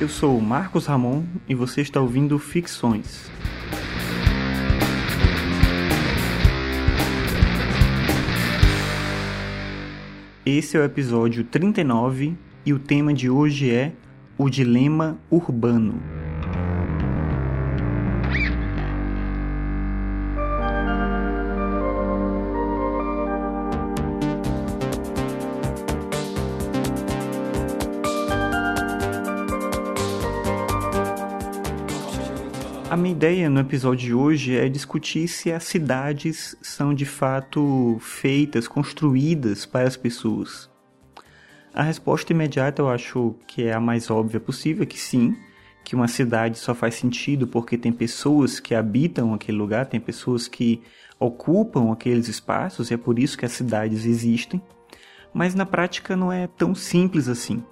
Eu sou Marcos Ramon e você está ouvindo Ficções. Esse é o episódio 39 e o tema de hoje é o dilema urbano. A minha ideia no episódio de hoje é discutir se as cidades são de fato feitas, construídas para as pessoas. A resposta imediata eu acho que é a mais óbvia possível, que sim, que uma cidade só faz sentido porque tem pessoas que habitam aquele lugar, tem pessoas que ocupam aqueles espaços e é por isso que as cidades existem. Mas na prática não é tão simples assim.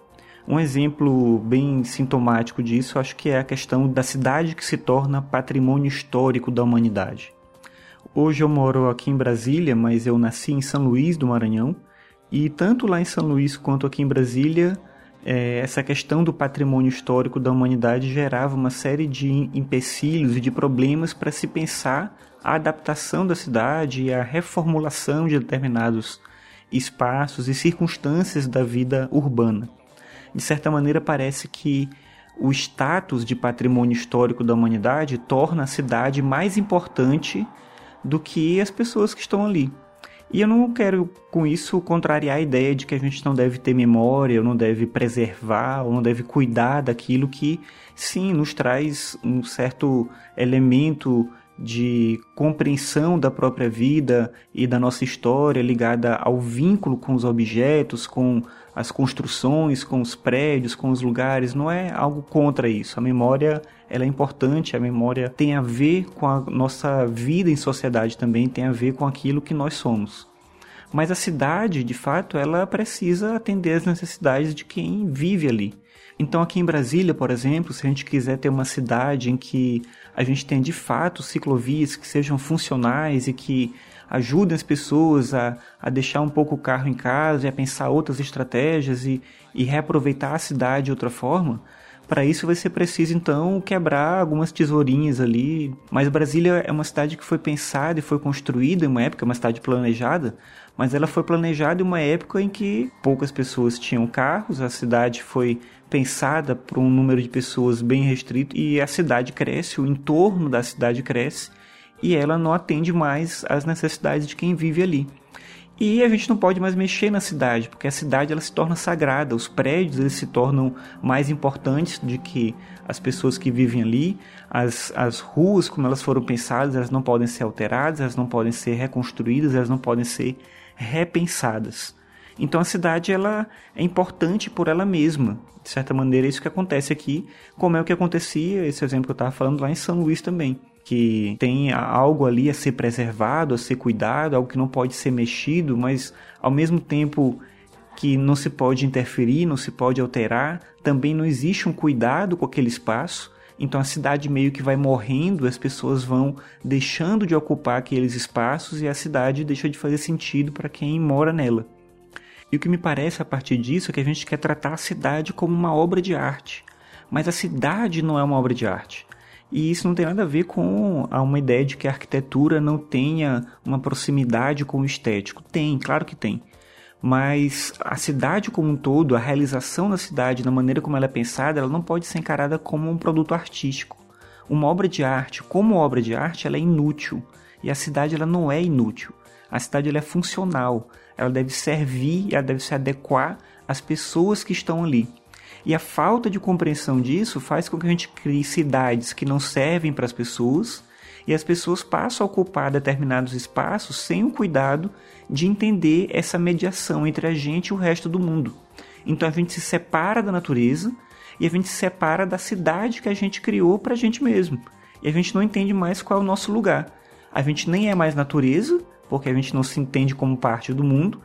Um exemplo bem sintomático disso acho que é a questão da cidade que se torna patrimônio histórico da humanidade. Hoje eu moro aqui em Brasília, mas eu nasci em São Luís do Maranhão, e tanto lá em São Luís quanto aqui em Brasília, é, essa questão do patrimônio histórico da humanidade gerava uma série de empecilhos e de problemas para se pensar a adaptação da cidade e a reformulação de determinados espaços e circunstâncias da vida urbana de certa maneira parece que o status de patrimônio histórico da humanidade torna a cidade mais importante do que as pessoas que estão ali. E eu não quero com isso contrariar a ideia de que a gente não deve ter memória, ou não deve preservar, ou não deve cuidar daquilo que, sim, nos traz um certo elemento de compreensão da própria vida e da nossa história ligada ao vínculo com os objetos, com as construções, com os prédios, com os lugares, não é algo contra isso. A memória ela é importante, a memória tem a ver com a nossa vida em sociedade também, tem a ver com aquilo que nós somos. Mas a cidade, de fato, ela precisa atender às necessidades de quem vive ali. Então, aqui em Brasília, por exemplo, se a gente quiser ter uma cidade em que a gente tenha de fato ciclovias que sejam funcionais e que ajudem as pessoas a, a deixar um pouco o carro em casa e a pensar outras estratégias e, e reaproveitar a cidade de outra forma, para isso vai ser preciso então quebrar algumas tesourinhas ali. Mas Brasília é uma cidade que foi pensada e foi construída em uma época, uma cidade planejada, mas ela foi planejada em uma época em que poucas pessoas tinham carros, a cidade foi pensada para um número de pessoas bem restrito e a cidade cresce, o entorno da cidade cresce e ela não atende mais às necessidades de quem vive ali. E a gente não pode mais mexer na cidade, porque a cidade ela se torna sagrada, os prédios eles se tornam mais importantes do que as pessoas que vivem ali, as, as ruas como elas foram pensadas, elas não podem ser alteradas, elas não podem ser reconstruídas, elas não podem ser repensadas. Então a cidade ela é importante por ela mesma. De certa maneira, é isso que acontece aqui, como é o que acontecia, esse exemplo que eu estava falando lá em São Luís também. Que tem algo ali a ser preservado, a ser cuidado, algo que não pode ser mexido, mas ao mesmo tempo que não se pode interferir, não se pode alterar, também não existe um cuidado com aquele espaço. Então a cidade meio que vai morrendo, as pessoas vão deixando de ocupar aqueles espaços e a cidade deixa de fazer sentido para quem mora nela. E o que me parece a partir disso é que a gente quer tratar a cidade como uma obra de arte. Mas a cidade não é uma obra de arte. E isso não tem nada a ver com uma ideia de que a arquitetura não tenha uma proximidade com o estético. Tem, claro que tem. Mas a cidade como um todo, a realização da cidade, na maneira como ela é pensada, ela não pode ser encarada como um produto artístico. Uma obra de arte, como obra de arte, ela é inútil. E a cidade ela não é inútil. A cidade ela é funcional ela deve servir, ela deve se adequar às pessoas que estão ali. E a falta de compreensão disso faz com que a gente crie cidades que não servem para as pessoas e as pessoas passam a ocupar determinados espaços sem o cuidado de entender essa mediação entre a gente e o resto do mundo. Então a gente se separa da natureza e a gente se separa da cidade que a gente criou para a gente mesmo. E a gente não entende mais qual é o nosso lugar. A gente nem é mais natureza, porque a gente não se entende como parte do mundo,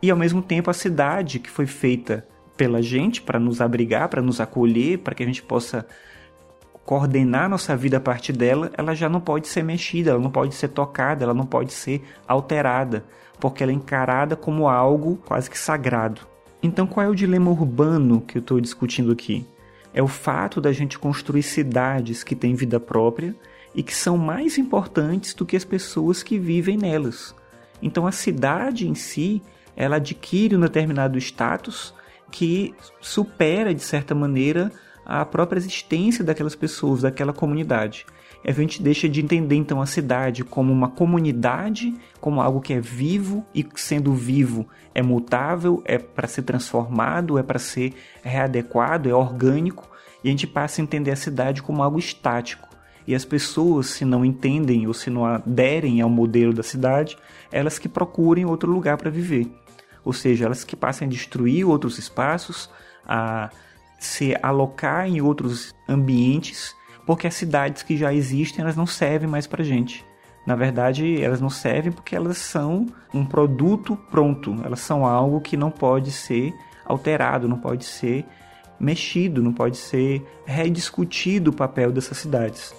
e ao mesmo tempo a cidade que foi feita pela gente para nos abrigar, para nos acolher, para que a gente possa coordenar nossa vida a partir dela, ela já não pode ser mexida, ela não pode ser tocada, ela não pode ser alterada, porque ela é encarada como algo quase que sagrado. Então, qual é o dilema urbano que eu estou discutindo aqui? é o fato da gente construir cidades que têm vida própria e que são mais importantes do que as pessoas que vivem nelas. Então a cidade em si, ela adquire um determinado status que supera de certa maneira a própria existência daquelas pessoas, daquela comunidade. A gente deixa de entender então a cidade como uma comunidade, como algo que é vivo e sendo vivo é mutável, é para ser transformado, é para ser readequado, é orgânico, e a gente passa a entender a cidade como algo estático. E as pessoas, se não entendem ou se não aderem ao modelo da cidade, elas que procurem outro lugar para viver. Ou seja, elas que passem a destruir outros espaços, a se alocar em outros ambientes, porque as cidades que já existem elas não servem mais para gente. Na verdade, elas não servem porque elas são um produto pronto, elas são algo que não pode ser alterado, não pode ser mexido, não pode ser rediscutido o papel dessas cidades.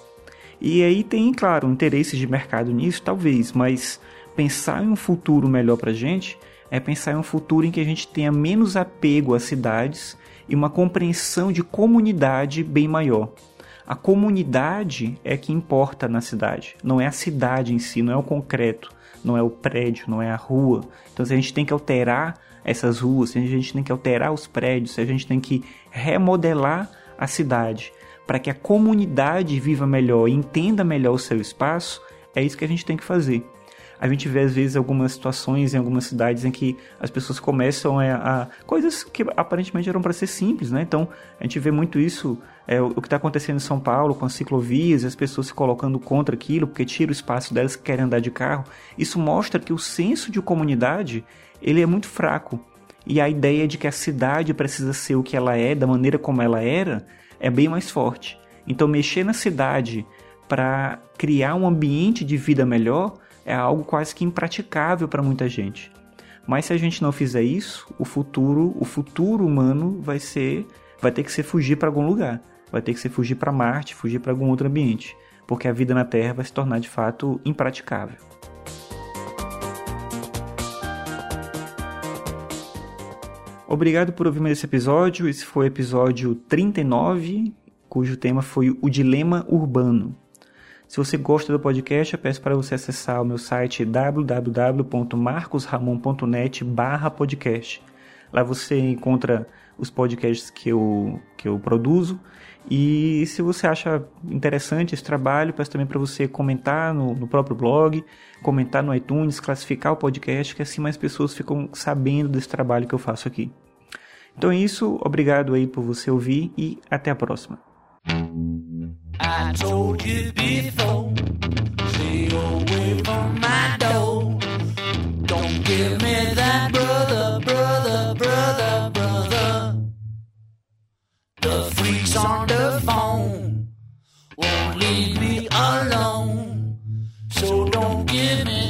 E aí tem, claro, interesses de mercado nisso, talvez, mas pensar em um futuro melhor para a gente é pensar em um futuro em que a gente tenha menos apego às cidades e uma compreensão de comunidade bem maior. A comunidade é que importa na cidade, não é a cidade em si, não é o concreto, não é o prédio, não é a rua. Então a gente tem que alterar essas ruas, a gente tem que alterar os prédios, a gente tem que remodelar a cidade para que a comunidade viva melhor e entenda melhor o seu espaço, é isso que a gente tem que fazer a gente vê às vezes algumas situações em algumas cidades em que as pessoas começam a, a coisas que aparentemente eram para ser simples, né? Então a gente vê muito isso, é, o que está acontecendo em São Paulo com as ciclovias, as pessoas se colocando contra aquilo porque tira o espaço delas que querem andar de carro. Isso mostra que o senso de comunidade ele é muito fraco e a ideia de que a cidade precisa ser o que ela é, da maneira como ela era, é bem mais forte. Então mexer na cidade para criar um ambiente de vida melhor é algo quase que impraticável para muita gente. Mas se a gente não fizer isso, o futuro, o futuro humano vai ser, vai ter que ser fugir para algum lugar, vai ter que ser fugir para Marte, fugir para algum outro ambiente, porque a vida na Terra vai se tornar de fato impraticável. Obrigado por ouvir mais esse episódio. Esse foi o episódio 39, cujo tema foi o dilema urbano. Se você gosta do podcast, eu peço para você acessar o meu site www.marcosramon.net podcast. Lá você encontra os podcasts que eu, que eu produzo. E se você acha interessante esse trabalho, peço também para você comentar no, no, próprio blog, comentar no iTunes, classificar o podcast, que assim mais pessoas ficam sabendo desse trabalho que eu faço aqui. Então é isso, obrigado aí por você ouvir e até a próxima. I told you before, stay away from my door. Don't give me that brother, brother, brother, brother. The freaks on the phone won't leave me alone. So don't give me